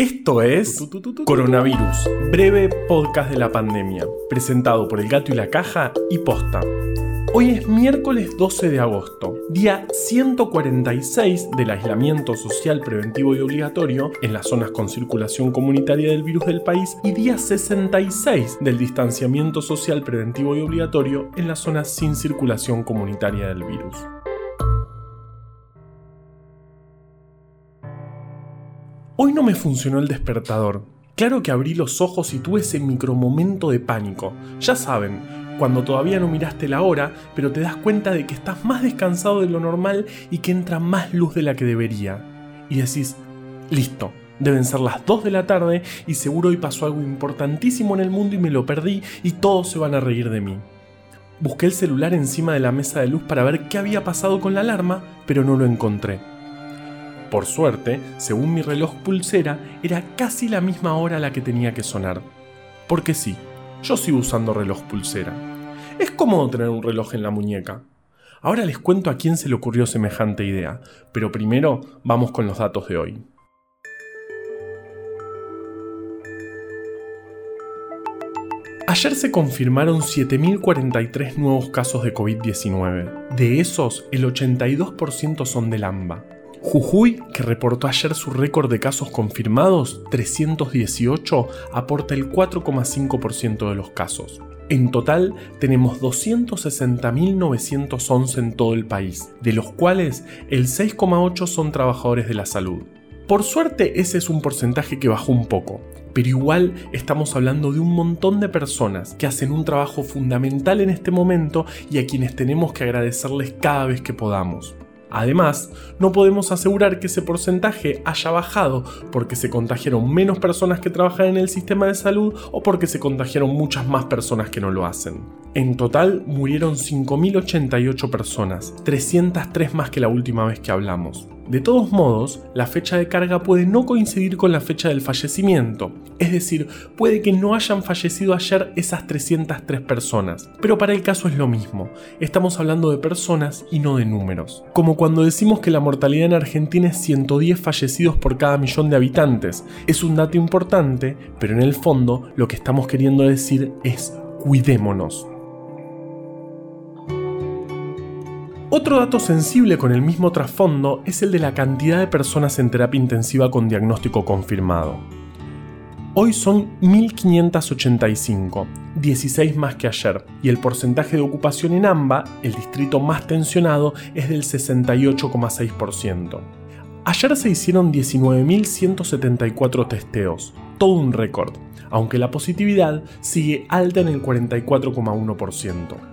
Esto es Coronavirus, breve podcast de la pandemia, presentado por El Gato y la Caja y Posta. Hoy es miércoles 12 de agosto, día 146 del aislamiento social preventivo y obligatorio en las zonas con circulación comunitaria del virus del país y día 66 del distanciamiento social preventivo y obligatorio en las zonas sin circulación comunitaria del virus. Hoy no me funcionó el despertador. Claro que abrí los ojos y tuve ese micromomento de pánico. Ya saben, cuando todavía no miraste la hora, pero te das cuenta de que estás más descansado de lo normal y que entra más luz de la que debería. Y decís, listo, deben ser las 2 de la tarde y seguro hoy pasó algo importantísimo en el mundo y me lo perdí y todos se van a reír de mí. Busqué el celular encima de la mesa de luz para ver qué había pasado con la alarma, pero no lo encontré. Por suerte, según mi reloj pulsera, era casi la misma hora la que tenía que sonar. Porque sí, yo sigo usando reloj pulsera. Es cómodo tener un reloj en la muñeca. Ahora les cuento a quién se le ocurrió semejante idea, pero primero vamos con los datos de hoy. Ayer se confirmaron 7.043 nuevos casos de COVID-19. De esos, el 82% son del AMBA. Jujuy, que reportó ayer su récord de casos confirmados, 318, aporta el 4,5% de los casos. En total tenemos 260.911 en todo el país, de los cuales el 6,8 son trabajadores de la salud. Por suerte ese es un porcentaje que bajó un poco, pero igual estamos hablando de un montón de personas que hacen un trabajo fundamental en este momento y a quienes tenemos que agradecerles cada vez que podamos. Además, no podemos asegurar que ese porcentaje haya bajado porque se contagiaron menos personas que trabajan en el sistema de salud o porque se contagiaron muchas más personas que no lo hacen. En total murieron 5.088 personas, 303 más que la última vez que hablamos. De todos modos, la fecha de carga puede no coincidir con la fecha del fallecimiento, es decir, puede que no hayan fallecido ayer esas 303 personas, pero para el caso es lo mismo, estamos hablando de personas y no de números. Como cuando decimos que la mortalidad en Argentina es 110 fallecidos por cada millón de habitantes, es un dato importante, pero en el fondo lo que estamos queriendo decir es cuidémonos. Otro dato sensible con el mismo trasfondo es el de la cantidad de personas en terapia intensiva con diagnóstico confirmado. Hoy son 1.585, 16 más que ayer, y el porcentaje de ocupación en AMBA, el distrito más tensionado, es del 68,6%. Ayer se hicieron 19.174 testeos, todo un récord, aunque la positividad sigue alta en el 44,1%.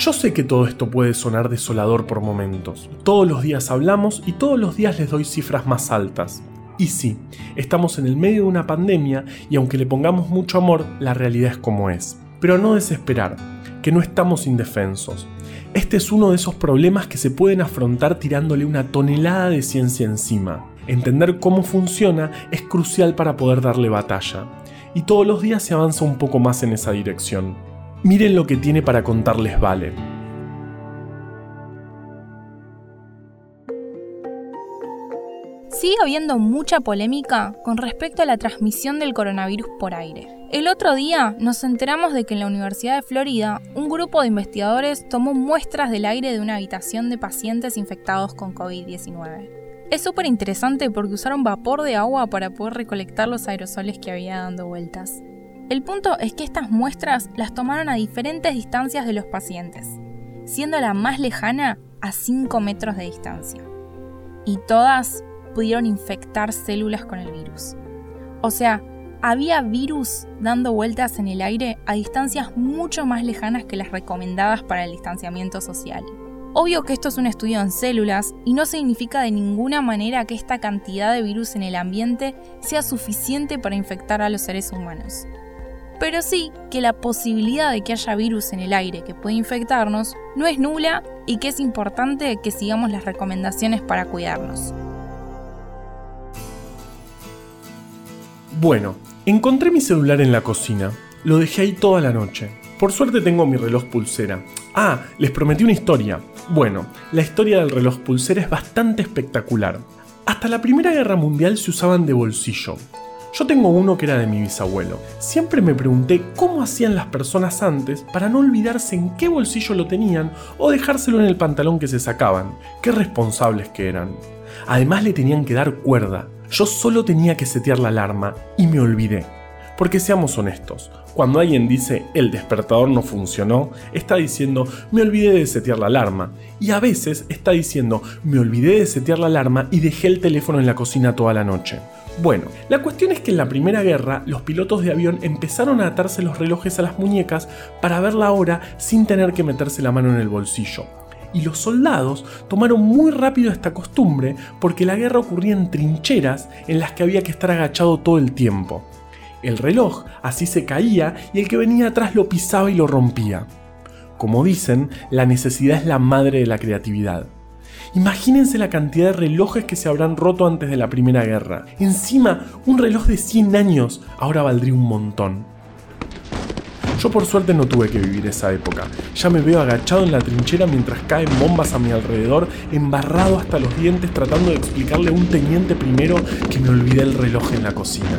Yo sé que todo esto puede sonar desolador por momentos. Todos los días hablamos y todos los días les doy cifras más altas. Y sí, estamos en el medio de una pandemia y aunque le pongamos mucho amor, la realidad es como es. Pero no desesperar, que no estamos indefensos. Este es uno de esos problemas que se pueden afrontar tirándole una tonelada de ciencia encima. Entender cómo funciona es crucial para poder darle batalla. Y todos los días se avanza un poco más en esa dirección. Miren lo que tiene para contarles Vale. Sigue habiendo mucha polémica con respecto a la transmisión del coronavirus por aire. El otro día nos enteramos de que en la Universidad de Florida un grupo de investigadores tomó muestras del aire de una habitación de pacientes infectados con COVID-19. Es súper interesante porque usaron vapor de agua para poder recolectar los aerosoles que había dando vueltas. El punto es que estas muestras las tomaron a diferentes distancias de los pacientes, siendo la más lejana a 5 metros de distancia. Y todas pudieron infectar células con el virus. O sea, había virus dando vueltas en el aire a distancias mucho más lejanas que las recomendadas para el distanciamiento social. Obvio que esto es un estudio en células y no significa de ninguna manera que esta cantidad de virus en el ambiente sea suficiente para infectar a los seres humanos pero sí que la posibilidad de que haya virus en el aire que puede infectarnos no es nula y que es importante que sigamos las recomendaciones para cuidarnos. Bueno, encontré mi celular en la cocina. Lo dejé ahí toda la noche. Por suerte tengo mi reloj pulsera. Ah, les prometí una historia. Bueno, la historia del reloj pulsera es bastante espectacular. Hasta la Primera Guerra Mundial se usaban de bolsillo. Yo tengo uno que era de mi bisabuelo. Siempre me pregunté cómo hacían las personas antes para no olvidarse en qué bolsillo lo tenían o dejárselo en el pantalón que se sacaban. Qué responsables que eran. Además le tenían que dar cuerda. Yo solo tenía que setear la alarma y me olvidé. Porque seamos honestos, cuando alguien dice el despertador no funcionó, está diciendo me olvidé de setear la alarma. Y a veces está diciendo me olvidé de setear la alarma y dejé el teléfono en la cocina toda la noche. Bueno, la cuestión es que en la Primera Guerra los pilotos de avión empezaron a atarse los relojes a las muñecas para ver la hora sin tener que meterse la mano en el bolsillo. Y los soldados tomaron muy rápido esta costumbre porque la guerra ocurría en trincheras en las que había que estar agachado todo el tiempo. El reloj así se caía y el que venía atrás lo pisaba y lo rompía. Como dicen, la necesidad es la madre de la creatividad. Imagínense la cantidad de relojes que se habrán roto antes de la Primera Guerra. Encima, un reloj de 100 años ahora valdría un montón. Yo por suerte no tuve que vivir esa época. Ya me veo agachado en la trinchera mientras caen bombas a mi alrededor, embarrado hasta los dientes tratando de explicarle a un teniente primero que me olvidé el reloj en la cocina.